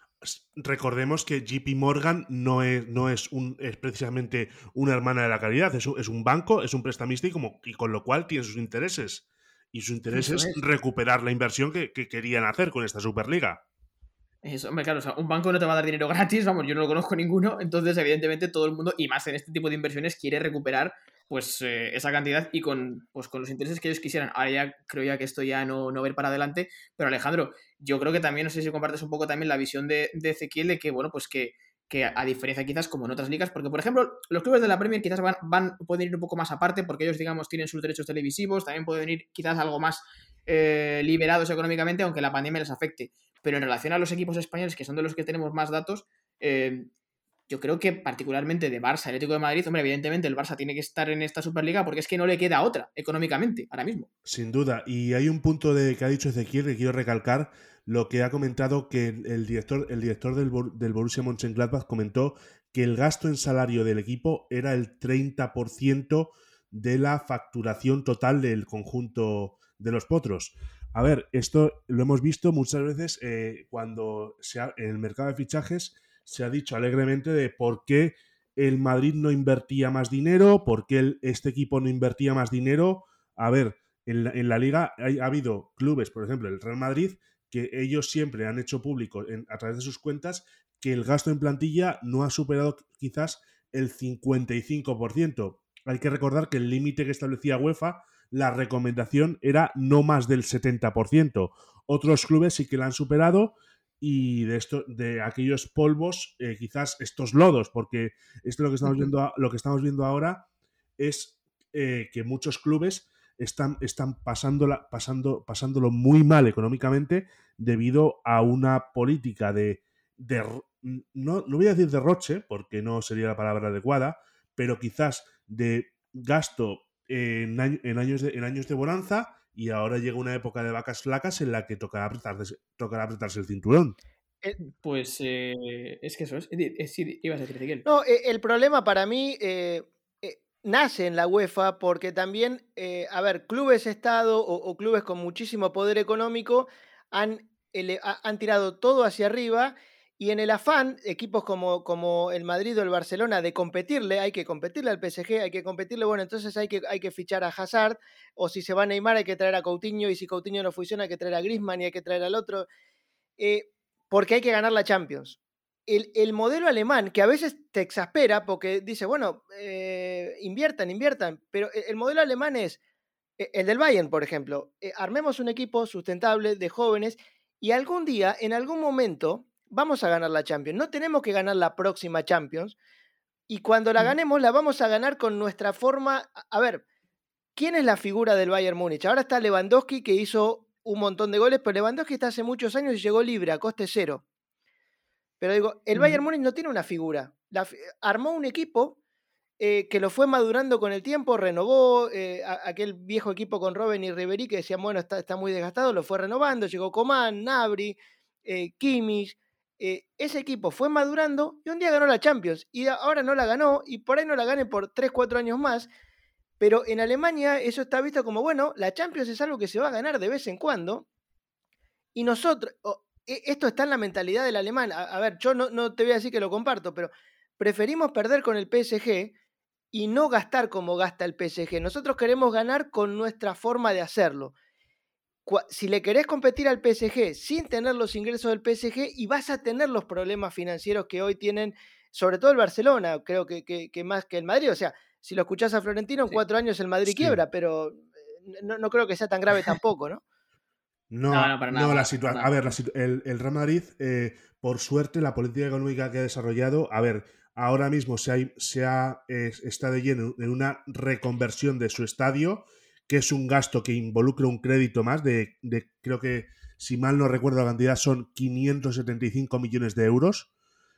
Recordemos que JP Morgan no es, no es, un, es precisamente una hermana de la caridad, es un, es un banco, es un prestamista y, como, y con lo cual tiene sus intereses y su interés es, recuperar la inversión que, querían hacer con esta Superliga. Eso, hombre, claro, o sea, un banco no te va a dar dinero gratis, vamos, yo no lo conozco ninguno, entonces evidentemente todo el mundo, y más en este tipo de inversiones, quiere recuperar pues eh, esa cantidad y con, pues, con los intereses que ellos quisieran. Ahora ya creo ya que esto ya no, no ir para adelante, pero Alejandro, yo creo que también, no sé si compartes un poco también la visión de, de Ezequiel de que, bueno, pues que que a diferencia quizás como en otras ligas, porque por ejemplo los clubes de la Premier quizás van, van pueden ir un poco más aparte porque ellos digamos tienen sus derechos televisivos, también pueden ir quizás algo más eh, liberados económicamente aunque la pandemia les afecte, pero en relación a los equipos españoles que son de los que tenemos más datos, eh, yo creo que particularmente de Barça, Atlético de Madrid, hombre, evidentemente el Barça tiene que estar en esta Superliga porque es que no le queda otra económicamente ahora mismo. Sin duda, y hay un punto de que ha dicho Ezequiel que quiero recalcar, lo que ha comentado que el director, el director del, del Borussia Mönchengladbach comentó que el gasto en salario del equipo era el 30% de la facturación total del conjunto de los potros. A ver, esto lo hemos visto muchas veces eh, cuando se en el mercado de fichajes se ha dicho alegremente de por qué el Madrid no invertía más dinero, por qué este equipo no invertía más dinero. A ver, en la, liga ha habido clubes, por ejemplo, el Real Madrid, que ellos siempre han hecho público a través de sus cuentas que el gasto en plantilla no ha superado quizás el 55%. Hay que recordar que el límite que establecía UEFA, la recomendación era no más del 70%. Otros clubes sí que la han superado y de esto de aquellos polvos eh, quizás estos lodos porque esto lo que estamos viendo lo que estamos viendo ahora es eh, que muchos clubes están, están pasándola, pasando, pasándolo muy mal económicamente debido a una política de, de no, no voy a decir derroche porque no sería la palabra adecuada pero quizás de gasto en, años de, en años de bonanza y ahora llega una época de vacas flacas en la que tocará apretarse, tocará apretarse el cinturón. Eh, pues eh, es que eso es. ibas a decir, No, eh, el problema para mí nace en la UEFA porque también, a ver, clubes Estado o, clubes con muchísimo poder económico han, han tirado todo hacia arriba y en el afán, equipos como, como el Madrid o el Barcelona, de competirle, hay que competirle al PSG, hay que competirle, bueno, entonces hay que, hay que fichar a Hazard, o si se va a Neymar hay que traer a Coutinho, y si Coutinho no funciona hay que traer a Griezmann y hay que traer al otro, eh, porque hay que ganar la Champions. El, modelo alemán, que a veces te exaspera porque dice, bueno, eh, inviertan, inviertan, pero e, el modelo alemán es e, el del Bayern, por ejemplo, eh, armemos un equipo sustentable de jóvenes y algún día, en algún momento, vamos a ganar la Champions. No tenemos que ganar la próxima Champions. Y cuando la mm. ganemos, la vamos a ganar con nuestra forma. A ver, ¿quién es la figura del Bayern Múnich? Ahora está Lewandowski, que hizo un montón de goles, pero Lewandowski está hace muchos años y llegó libre, a coste cero. Pero digo, el Bayern Múnich no tiene una figura. armó un equipo eh, que lo fue madurando con el tiempo, renovó eh, aquel viejo equipo con Robben y Ribery que decían, bueno, está, está muy desgastado, lo fue renovando, llegó Coman, Nabri, eh, Kimmich, ese equipo fue madurando y un día ganó la Champions y ahora no la ganó y por ahí no la gane por 3, 4 años más, pero en Alemania eso está visto como, bueno, la Champions es algo que se va a ganar de vez en cuando y nosotros, e, esto está en la mentalidad del alemán, a, ver, yo no te voy a decir que lo comparto, pero preferimos perder con el PSG y no gastar como gasta el PSG. Nosotros queremos ganar con nuestra forma de hacerlo. Si le querés competir al PSG sin tener los ingresos del PSG y vas a tener los problemas financieros que hoy tienen, sobre todo el Barcelona, creo que, más que el Madrid. O sea, si lo escuchás a Florentino, en cuatro años el Madrid quiebra, pero eh, no, creo que sea tan grave tampoco, ¿no? No, no, para nada, la situación. A ver, el, el, Real Madrid, eh, por suerte, la política económica que ha desarrollado, a ver, ahora mismo se, ha, está de lleno en una reconversión de su estadio, que es un gasto que involucra un crédito más de, creo que, si mal no recuerdo la cantidad, son 575 millones de euros.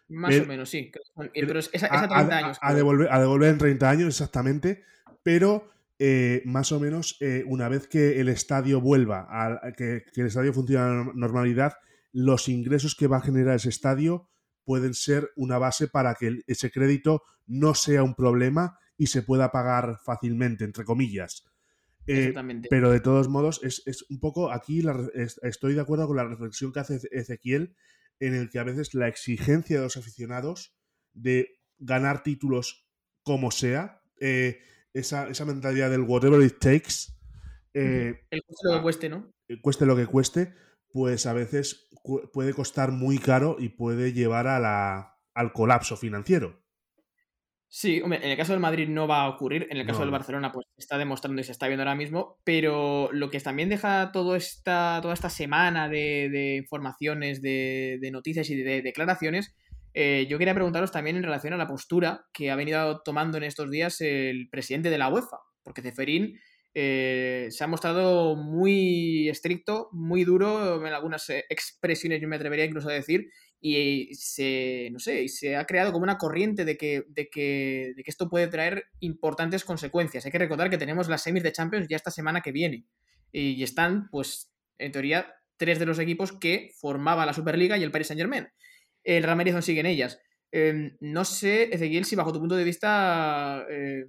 Más o menos, sí. Pero es, a, 30 años. A, devolver, a devolver en 30 años, exactamente. Pero eh, más o menos eh, una vez que el estadio vuelva, a, que, que, el estadio funcione a la normalidad, los ingresos que va a generar ese estadio pueden ser una base para que ese crédito no sea un problema y se pueda pagar fácilmente, entre comillas. Eh, pero de todos modos, es, un poco aquí estoy de acuerdo con la reflexión que hace Ezequiel, en el que a veces la exigencia de los aficionados de ganar títulos como sea, eh, esa, mentalidad del whatever it takes. Eh, el cueste lo que cueste, ¿no? Cueste lo que cueste, pues a veces puede costar muy caro y puede llevar a la, al colapso financiero. Sí, hombre, en el caso del Madrid no va a ocurrir, en el caso del Barcelona pues está demostrando y se está viendo ahora mismo, pero lo que también deja todo esta, toda esta semana de, informaciones, de, noticias y de, declaraciones, eh, yo quería preguntaros también en relación a la postura que ha venido tomando en estos días el presidente de la UEFA, porque Ceferín eh, se ha mostrado muy estricto, muy duro en algunas eh, expresiones, yo me atrevería incluso a decir, y se, no sé, se ha creado como una corriente de que, de, que, de que esto puede traer importantes consecuencias. Hay que recordar que tenemos las semis de Champions ya esta semana que viene, y están, pues, en teoría, tres de los equipos que formaba la Superliga y el Paris Saint Germain. El Real Madrid sigue en ellas. Em, no sé, Ezequiel, si bajo tu punto de vista eh,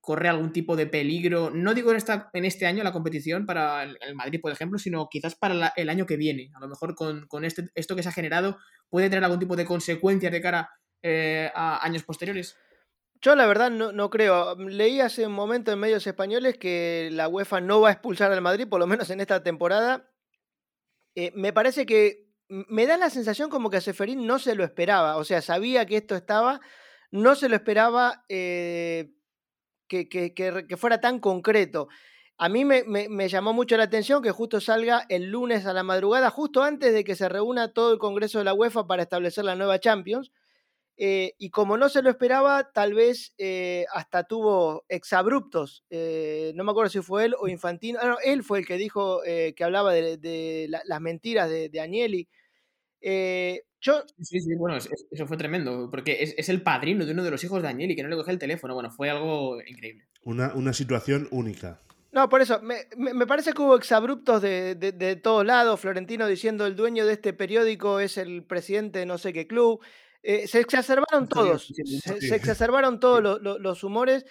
corre algún tipo de peligro, no digo en, esta, en este año la competición para el, Madrid, por ejemplo, sino quizás para el año que viene. A lo mejor con, este, esto que se ha generado puede tener algún tipo de consecuencias de cara eh, a años posteriores. Yo la verdad no, creo. Leí hace un momento en medios españoles que la UEFA no va a expulsar al Madrid, por lo menos en esta temporada. Eh, me parece que me da la sensación como que a Seferín no se lo esperaba. O sea, sabía que esto estaba, no se lo esperaba. Eh, que, fuera tan concreto. A mí me, llamó mucho la atención que justo salga el lunes a la madrugada, justo antes de que se reúna todo el Congreso de la UEFA para establecer la nueva Champions. Eh, y como no se lo esperaba, tal vez eh, hasta tuvo exabruptos. Eh, no me acuerdo si fue él o Infantino. Ah, no, él fue el que dijo que hablaba de, las mentiras de, de Agnelli. Sí, sí, bueno, eso fue tremendo, porque es, el padrino de uno de los hijos de y que no le coge el teléfono. Bueno, fue algo increíble. Una, situación única. No, por eso, me, parece que hubo exabruptos de, de, todos lados. Florentino diciendo el dueño de este periódico es el presidente de no sé qué club. Eh, se exacerbaron todos, se, exacerbaron todos los, humores.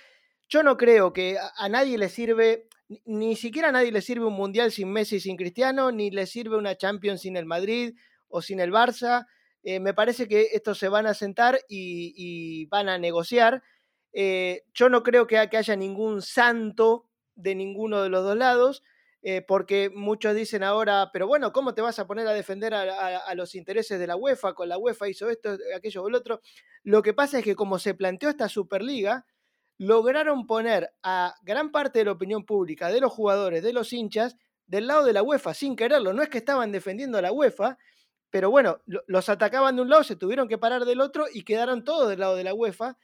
Yo no creo que a, nadie le sirve, ni siquiera a nadie le sirve un mundial sin Messi y sin Cristiano, ni le sirve una Champions sin el Madrid o sin el Barça. Eh, me parece que estos se van a sentar y, van a negociar. Eh, yo no creo que, haya ningún santo de ninguno de los dos lados, eh, porque muchos dicen ahora, pero bueno, ¿cómo te vas a poner a defender a, los intereses de la UEFA? Con la UEFA hizo esto, aquello o el otro. Lo que pasa es que como se planteó esta Superliga, lograron poner a gran parte de la opinión pública, de los jugadores, de los hinchas, del lado de la UEFA, sin quererlo. No es que estaban defendiendo a la UEFA, pero bueno, los atacaban de un lado, se tuvieron que parar del otro y quedaron todos del lado de la UEFA.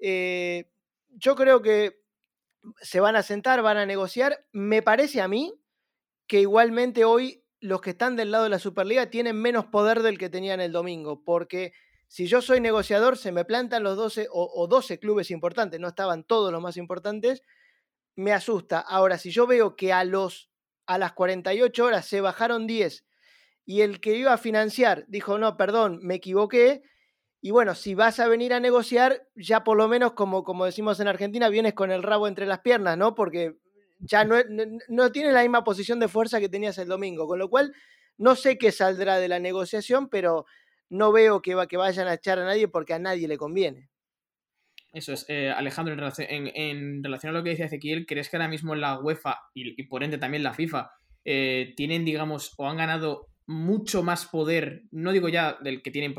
Eh, yo creo que se van a sentar, van a negociar. Me parece a mí que igualmente hoy los que están del lado de la Superliga tienen menos poder del que tenían el domingo, porque si yo soy negociador, se me plantan los 12 o, 12 clubes importantes, no estaban todos los más importantes, me asusta. Ahora, si yo veo que a, los, a las 48 horas se bajaron 10 y el que iba a financiar dijo, no, perdón, me equivoqué, y bueno, si vas a venir a negociar, ya por lo menos, como, como decimos en Argentina, vienes con el rabo entre las piernas, ¿no? Porque ya no, no, tiene la misma posición de fuerza que tenías el domingo, con lo cual no sé qué saldrá de la negociación, pero no veo que, va, que vayan a echar a nadie porque a nadie le conviene. Eso es, eh, Alejandro, en relación, a lo que decía Ezequiel, ¿crees que ahora mismo la UEFA y, por ende también la FIFA eh, tienen, digamos, o han ganado mucho más poder, no digo ya del que tienen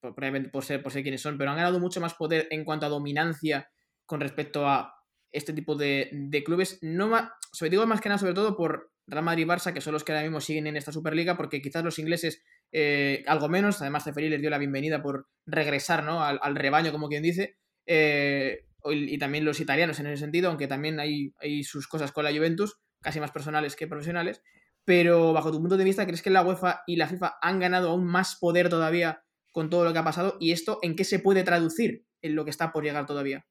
probablemente por ser, por ser quienes son, pero han ganado mucho más poder en cuanto a dominancia con respecto a este tipo de, clubes. No sobre digo más que nada, sobre todo por Real Madrid y Barça, que son los que ahora mismo siguen en esta Superliga, porque quizás los ingleses eh, algo menos, además Ceferi les dio la bienvenida por regresar ¿no? al, rebaño, como quien dice, eh, y, también los italianos en ese sentido, aunque también hay, hay sus cosas con la Juventus, casi más personales que profesionales. Pero bajo tu punto de vista, ¿crees que la UEFA y la FIFA han ganado aún más poder todavía con todo lo que ha pasado? ¿Y esto en qué se puede traducir en lo que está por llegar todavía?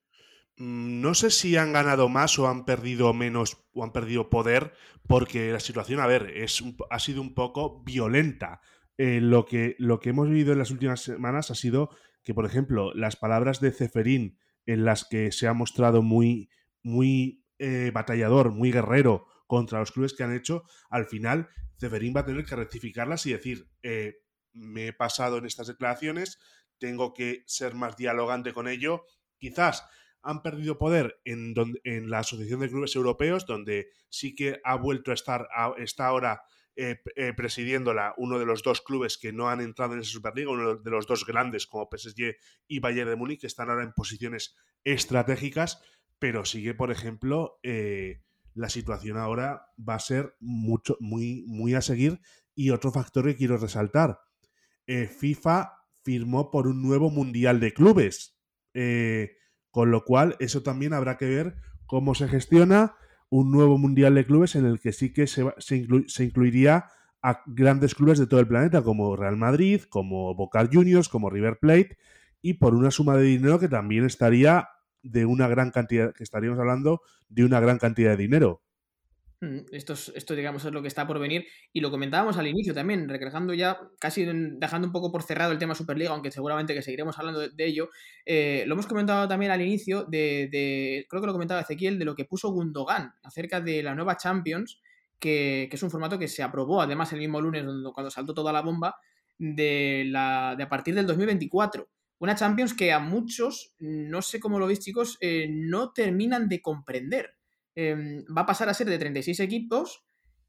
Mm, no sé si han ganado más o han perdido menos o han perdido poder, porque la situación, a ver, es, ha sido un poco violenta. Eh, lo, que, lo que hemos vivido en las últimas semanas ha sido que, por ejemplo, las palabras de Ceferín, en las que se ha mostrado muy, muy eh, batallador, muy guerrero contra los clubes que han hecho, al final Ceferín va a tener que rectificarlas y decir, eh, me he pasado en estas declaraciones, tengo que ser más dialogante con ello. Quizás han perdido poder en, en la Asociación de Clubes Europeos, donde sí que ha vuelto a estar, está ahora eh, eh, presidiéndola uno de los dos clubes que no han entrado en esa Superliga, uno de los dos grandes como PSG y Bayern de Múnich, que están ahora en posiciones estratégicas, pero sigue, por ejemplo, eh, la situación ahora va a ser mucho, muy, muy a seguir. Y otro factor que quiero resaltar, FIFA firmó por un nuevo Mundial de Clubes. Con lo cual, eso también habrá que ver cómo se gestiona un nuevo Mundial de Clubes en el que sí que se, se, incluiría a grandes clubes de todo el planeta, como Real Madrid, como Boca Juniors, como River Plate, y por una suma de dinero que también estaría de una gran cantidad, que estaríamos hablando de una gran cantidad de dinero. Mm, esto, es, esto, digamos, es lo que está por venir. Y lo comentábamos al inicio también, recalcando ya, casi dejando un poco por cerrado el tema Superliga, aunque seguramente que seguiremos hablando de, ello. Eh, lo hemos comentado también al inicio, de, creo que lo comentaba Ezequiel, de lo que puso Gundogan acerca de la nueva Champions, que, es un formato que se aprobó además el mismo lunes cuando saltó toda la bomba, de, la, de a partir del 2024. Una Champions que a muchos, no sé cómo lo veis chicos, eh, no terminan de comprender. Em, va a pasar a ser de 36 equipos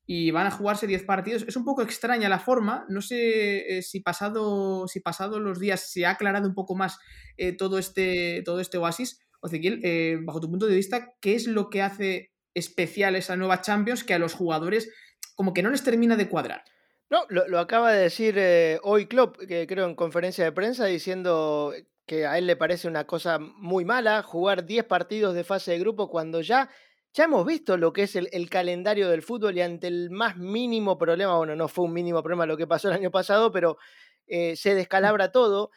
y van a jugarse 10 partidos. Es un poco extraña la forma, no sé eh, si, pasado, si pasado los días se ha aclarado un poco más eh, todo, este, todo este oasis. Ocequiel, bajo tu punto de vista, ¿qué es lo que hace especial esa nueva Champions que a los jugadores como que no les termina de cuadrar? No, lo, acaba de decir hoy Klopp, que creo en conferencia de prensa, diciendo que a él le parece una cosa muy mala jugar 10 partidos de fase de grupo cuando ya ya hemos visto lo que es el, calendario del fútbol y ante el más mínimo problema, bueno, no fue un mínimo problema lo que pasó el año pasado, pero eh, se descalabra todo.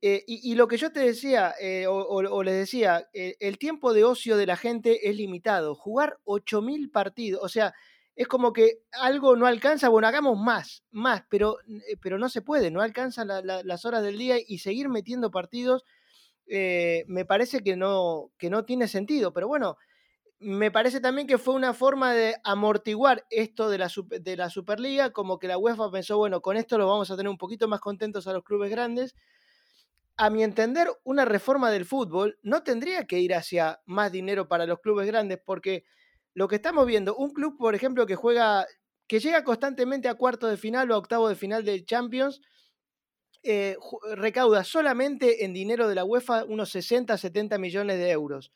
Eh, y, lo que yo te decía, eh, o, les decía, el tiempo de ocio de la gente es limitado. Jugar 8.000 partidos, o sea, es como que algo no alcanza, bueno, hagamos más, más, pero, pero no se puede, no alcanza las horas del día y seguir metiendo partidos me parece que no, que no tiene sentido. Pero bueno, me parece también que fue una forma de amortiguar esto de la, de la Superliga, como que la UEFA pensó, bueno, con esto lo vamos a tener un poquito más contentos a los clubes grandes. A mi entender, una reforma del fútbol no tendría que ir hacia más dinero para los clubes grandes, porque lo que estamos viendo, un club, por ejemplo, que juega, que llega constantemente a cuarto de final o a octavo de final de Champions, eh, recauda solamente en dinero de la UEFA unos 60, 70 millones de euros.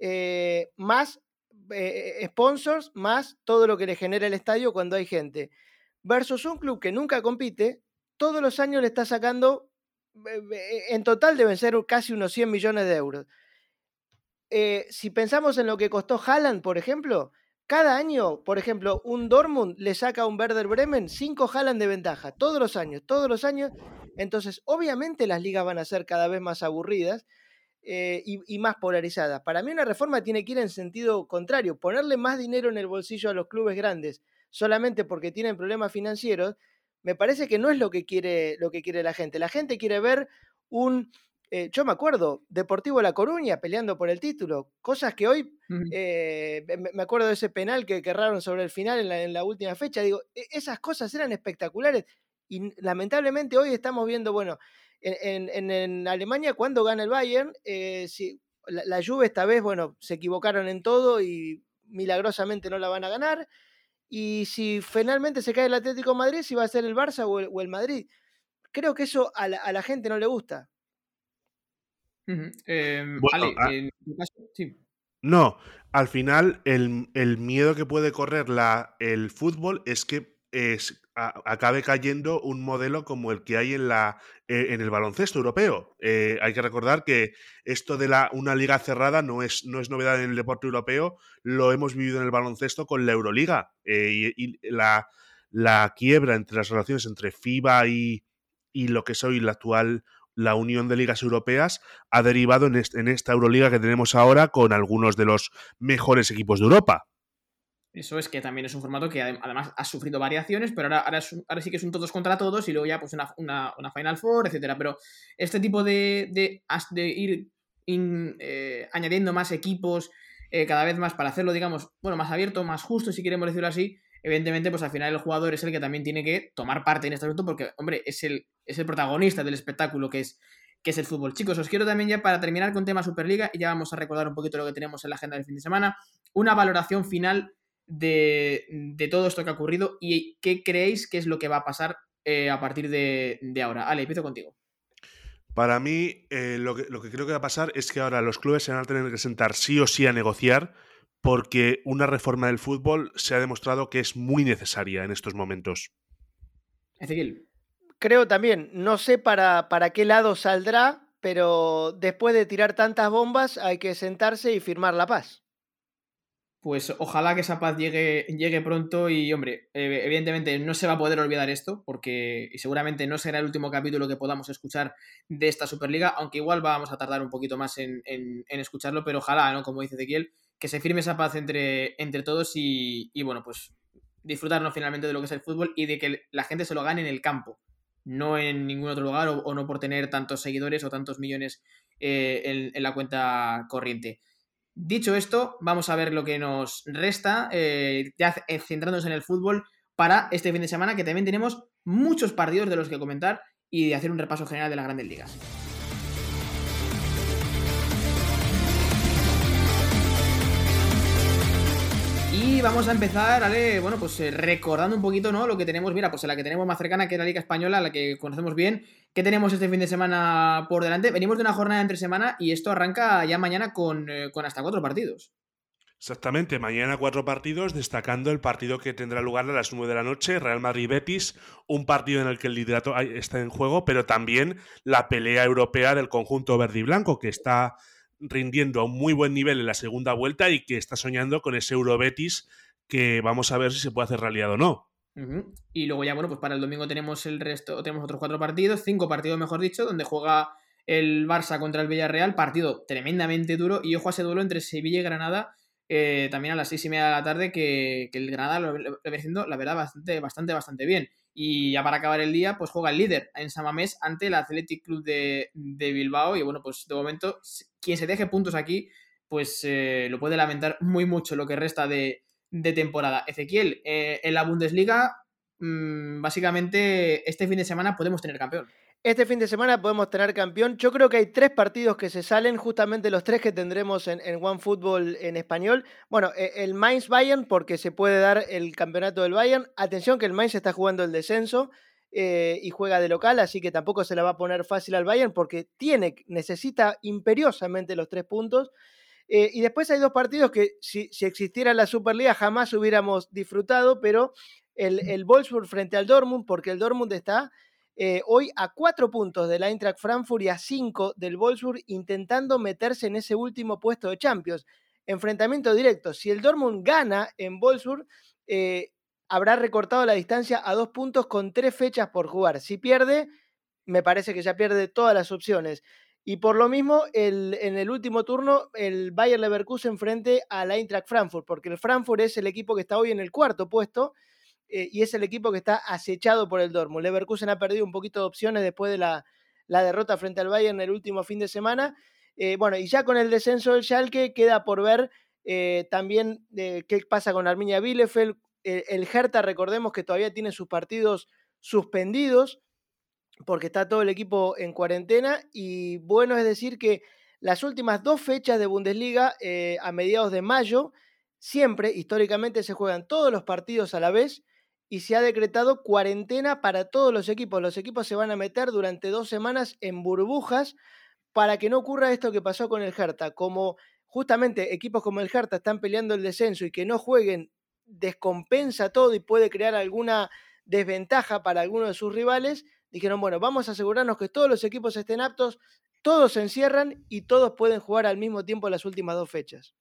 Eh, más eh, sponsors, más todo lo que le genera el estadio cuando hay gente. Versus un club que nunca compite, todos los años le está sacando, en total deben ser casi unos 100 millones de euros. Si pensamos en lo que costó Haaland, por ejemplo, cada año, por ejemplo, un Dortmund le saca a un Werder Bremen cinco Haaland de ventaja, todos los años, todos los años. Entonces, obviamente las ligas van a ser cada vez más aburridas eh, y, más polarizadas. Para mí una reforma tiene que ir en sentido contrario, ponerle más dinero en el bolsillo a los clubes grandes solamente porque tienen problemas financieros, me parece que no es lo que quiere, lo que quiere la gente. La gente quiere ver un eh, yo me acuerdo, Deportivo La Coruña peleando por el título, cosas que hoy, eh, me acuerdo de ese penal que querraron sobre el final en la, última fecha, digo, e, esas cosas eran espectaculares y lamentablemente hoy estamos viendo, bueno, en, Alemania cuando gana el Bayern, eh, si, la, la Juve esta vez, bueno, se equivocaron en todo y milagrosamente no la van a ganar. Y si finalmente se cae el Atlético Madrid, si va a ser el Barça o el, Madrid. Creo que eso a la, gente no le gusta. Em, no, al final el, miedo que puede correr la, el fútbol es que es, acabe cayendo un modelo como el que hay en, la, eh, en el baloncesto europeo. Eh, hay que recordar que esto de la, una liga cerrada no es, no es novedad en el deporte europeo, lo hemos vivido en el baloncesto con la Euroliga eh, y, la, la, quiebra entre las relaciones entre FIBA y, y lo que es hoy la actual la Unión de Ligas Europeas ha derivado en, esta Euroliga que tenemos ahora con algunos de los mejores equipos de Europa. Eso es que también es un formato que además ha sufrido variaciones, pero ahora, ahora, ahora sí que es un todos contra todos y luego ya pues una, una, Final Four, etcétera. Pero este tipo de, de, de ir eh, añadiendo más equipos eh, cada vez más para hacerlo, digamos, bueno, más abierto, más justo, si queremos decirlo así, evidentemente, pues al final el jugador es el que también tiene que tomar parte en este asunto porque, hombre, es el, es el protagonista del espectáculo que es, que es el fútbol. Chicos, os quiero también ya para terminar con tema Superliga y ya vamos a recordar un poquito lo que tenemos en la agenda del fin de semana, una valoración final de, todo esto que ha ocurrido y qué creéis que es lo que va a pasar eh, a partir de, ahora. Ale, empiezo contigo. Para mí, eh, lo, que, lo, que, creo que va a pasar es que ahora los clubes se van a tener que sentar sí o sí a negociar porque una reforma del fútbol se ha demostrado que es muy necesaria en estos momentos. Ezequiel. Creo también, no sé para, para qué lado saldrá, pero después de tirar tantas bombas hay que sentarse y firmar la paz pues ojalá que esa paz llegue, llegue pronto y, hombre, evidentemente no se va a poder olvidar esto, porque seguramente no será el último capítulo que podamos escuchar de esta Superliga, aunque igual vamos a tardar un poquito más en, escucharlo, pero ojalá, ¿no? Como dice Ezequiel, que se firme esa paz entre, entre todos y, bueno, pues disfrutarnos finalmente de lo que es el fútbol y de que la gente se lo gane en el campo, no en ningún otro lugar o, no por tener tantos seguidores o tantos millones eh, en la cuenta corriente. Dicho esto, vamos a ver lo que nos resta, eh, ya eh, centrándonos en el fútbol para este fin de semana, que también tenemos muchos partidos de los que comentar y de hacer un repaso general de las grandes ligas. Vamos a empezar, Ale, bueno, pues eh, recordando un poquito, ¿no? Lo que tenemos, mira, pues la que tenemos más cercana, que es la Liga Española, la que conocemos bien. ¿Qué tenemos este fin de semana por delante? Venimos de una jornada entre semana y esto arranca ya mañana con, eh, con hasta cuatro partidos. Exactamente, mañana cuatro partidos, destacando el partido que tendrá lugar a las nueve de la noche, Real Madrid-Betis, un partido en el que el liderato está en juego, pero también la pelea europea del conjunto verde y blanco, que está rindiendo a un muy buen nivel en la segunda vuelta y que está soñando con ese Eurobetis que vamos a ver si se puede hacer realidad o no. Y luego ya, bueno, pues para el domingo tenemos el resto, tenemos otros cuatro partidos, cinco partidos mejor dicho, donde juega el Barça contra el Villarreal, partido tremendamente duro, y ojo a ese duelo entre Sevilla y Granada, eh, también a las seis y media de la tarde, que, el Granada lo, lo, haciendo, la verdad, bastante, bastante, bastante bien. Y ya para acabar el día, pues juega el líder en Samamés ante el Athletic Club de, Bilbao. Y bueno, pues de momento, quien se deje puntos aquí, pues eh, lo puede lamentar muy mucho lo que resta de, temporada. Ezequiel, eh, en la Bundesliga, mm, básicamente este fin de semana podemos tener campeón. Este fin de semana podemos tener campeón. Yo creo que hay tres partidos que se salen, justamente los tres que tendremos en, en One Football en español. Bueno, e, el Mainz Bayern, porque se puede dar el campeonato del Bayern. Atención que el Mainz está jugando el descenso eh, y juega de local, así que tampoco se le va a poner fácil al Bayern porque tiene, necesita imperiosamente los tres puntos. Eh, y después hay dos partidos que si, existiera la Superliga jamás hubiéramos disfrutado, pero el, el Wolfsburg frente al Dortmund, porque el Dortmund está eh, hoy a cuatro puntos del Eintracht Frankfurt y a cinco del Wolfsburg intentando meterse en ese último puesto de Champions. enfrentamiento directo. Si el Dortmund gana en Wolfsburg, eh, habrá recortado la distancia a dos puntos con tres fechas por jugar. Si pierde, me parece que ya pierde todas las opciones. Y por lo mismo, en el último turno, el Bayer Leverkusen frente al Eintracht Frankfurt, porque el Frankfurt es el equipo que está hoy en el cuarto puesto eh, y es el equipo que está acechado por el Dortmund. Leverkusen ha perdido un poquito de opciones después de la, derrota frente al Bayern el último fin de semana. Eh, bueno, y ya con el descenso del Schalke queda por ver eh, también qué pasa con Arminia Bielefeld. el Hertha, recordemos que todavía tiene sus partidos suspendidos porque está todo el equipo en cuarentena y bueno es decir que las últimas dos fechas de Bundesliga a mediados de mayo, siempre históricamente se juegan todos los partidos a la vez y se ha decretado cuarentena para todos los equipos. Los equipos se van a meter durante dos semanas en burbujas para que no ocurra esto que pasó con el Hertha. Como justamente equipos como el Hertha están peleando el descenso y que no jueguen descompensa todo y puede crear alguna desventaja para alguno de sus rivales, dijeron, bueno, vamos a asegurarnos que todos los equipos estén aptos, todos se encierran y todos pueden jugar al mismo tiempo las últimas dos fechas.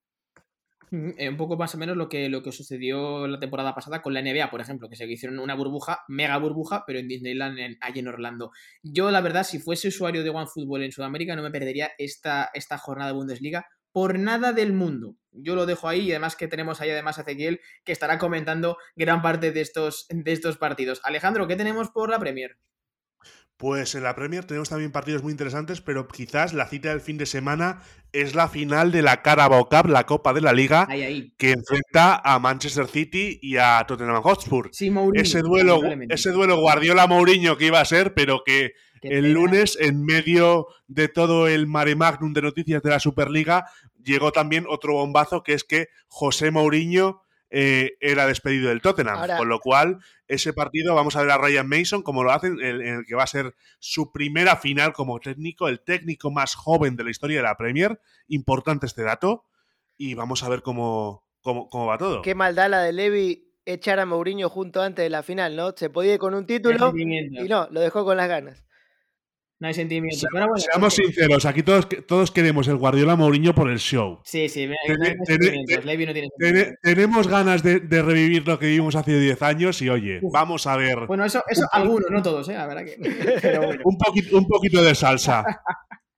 Eh, un poco más o menos lo que, lo que sucedió la temporada pasada con la NBA, por ejemplo, que se hicieron una burbuja, mega burbuja, pero en Disneyland, en, en Orlando. Yo, la verdad, si fuese usuario de OneFootball en Sudamérica, no me perdería esta, esta jornada de Bundesliga por nada del mundo. Yo lo dejo ahí y además que tenemos ahí además a Ezequiel que estará comentando gran parte de estos, de estos partidos. Alejandro, ¿qué tenemos por la Premier? Pues en la Premier tenemos también partidos muy interesantes, pero quizás la cita del fin de semana es la final de la Carabao Cup, la Copa de la Liga, que enfrenta a Manchester City y a Tottenham Hotspur. ese duelo, ese duelo Guardiola Mourinho que iba a ser, pero que el lunes, en medio de todo el mare magnum de noticias de la Superliga, llegó también otro bombazo que es que José Mourinho eh, era despedido del Tottenham. con lo cual, ese partido vamos a ver a Ryan Mason como lo hacen, en, el que va a ser su primera final como técnico, el técnico más joven de la historia de la Premier. Importante este dato. Y vamos a ver cómo, cómo, va todo. Qué maldad la de Levy echar a Mourinho junto antes de la final, ¿no? Se podía ir con un título y no, lo dejó con las ganas no hay sentimiento. seamos sinceros, aquí todos, todos queremos el Guardiola Mourinho por el show. Sí, sí, tenemos ganas de, revivir lo que vivimos hace 10 años y oye, vamos a ver. Bueno, eso, eso algunos, no todos, ¿eh? que. un, poquito, un poquito de salsa.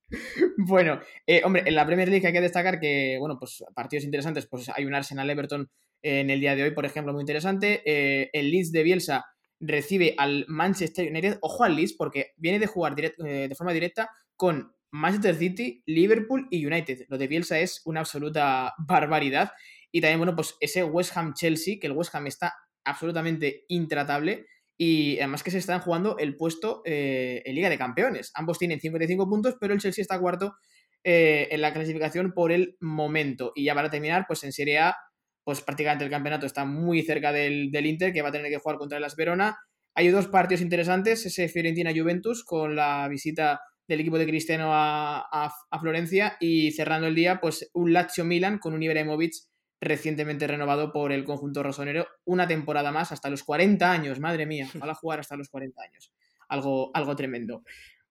bueno, eh, hombre, en la Premier League hay que destacar que, bueno, pues partidos interesantes, pues hay un Arsenal Everton en el día de hoy, por ejemplo, muy interesante. Eh, el Leeds de Bielsa recibe al Manchester United. Ojo al Leeds, porque viene de jugar eh, de forma directa con Manchester City, Liverpool y United. Lo de Bielsa es una absoluta barbaridad. Y también, bueno, pues ese West Ham Chelsea, que el West Ham está absolutamente intratable. Y además que se están jugando el puesto eh, en Liga de Campeones. Ambos tienen 55 puntos, pero el Chelsea está cuarto eh, en la clasificación por el momento. Y ya para terminar, pues en Serie A pues prácticamente el campeonato está muy cerca del, Inter, que va a tener que jugar contra el Las Verona. Hay dos partidos interesantes, ese Fiorentina-Juventus con la visita del equipo de Cristiano a, Florencia y cerrando el día, pues un Lazio-Milan con un Ibrahimovic recientemente renovado por el conjunto rosonero, una temporada más hasta los 40 años, madre mía, ojalá jugar hasta los 40 años, algo, algo tremendo.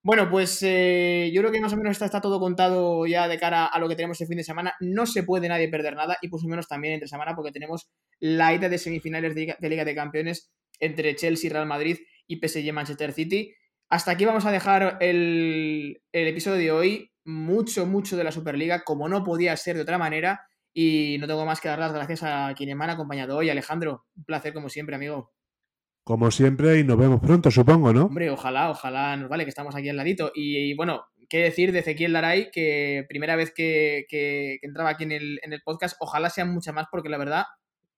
Bueno, pues eh, yo creo que más o menos está, todo contado ya de cara a lo que tenemos el fin de semana. No se puede nadie perder nada y pues menos también entre semana porque tenemos la ida de semifinales de Liga, de Campeones entre Chelsea, Real Madrid y PSG Manchester City. Hasta aquí vamos a dejar el, el episodio de hoy. Mucho, mucho de la Superliga, como no podía ser de otra manera. Y no tengo más que dar las gracias a quienes me han acompañado hoy. Alejandro, un placer como siempre, amigo. Como siempre, y nos vemos pronto, supongo, ¿no? Hombre, ojalá, ojalá nos vale, que estamos aquí al ladito. Y, bueno, qué decir de Ezequiel Laray, que primera vez que, entraba aquí en el, en el, podcast, ojalá sean muchas más, porque la verdad,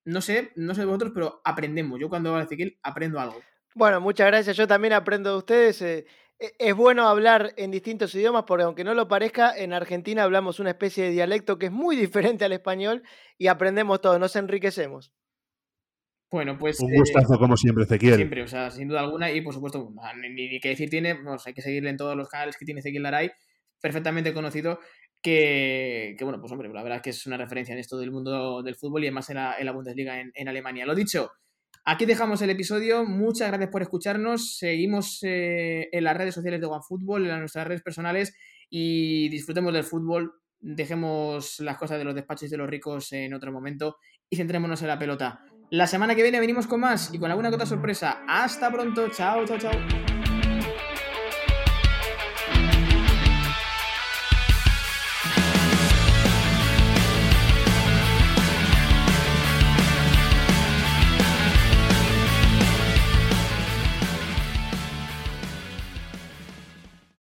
no sé, no sé vosotros, pero aprendemos. Yo cuando hablo de Ezequiel aprendo algo. Bueno, muchas gracias. Yo también aprendo de ustedes. Eh, e, es bueno hablar en distintos idiomas, porque aunque no lo parezca, en Argentina hablamos una especie de dialecto que es muy diferente al español y aprendemos todo, nos enriquecemos. Bueno, pues. Un gustazo, como siempre, Ezequiel. Siempre, o sea, sin duda alguna. Y por supuesto, ni, qué decir tiene, pues hay que seguirle en todos los canales que tiene Ezequiel Laray, perfectamente conocido. Que, bueno, pues hombre, la verdad es que es una referencia en esto del mundo del fútbol y además en la, en la Bundesliga en, Alemania. Lo dicho, aquí dejamos el episodio. Muchas gracias por escucharnos. Seguimos eh, en las redes sociales de OneFootball, en nuestras redes personales y disfrutemos del fútbol dejemos las cosas de los despachos de los ricos en otro momento y centrémonos en la pelota. La semana que viene venimos con más y con alguna otra sorpresa. Hasta pronto, chao, chao, chao.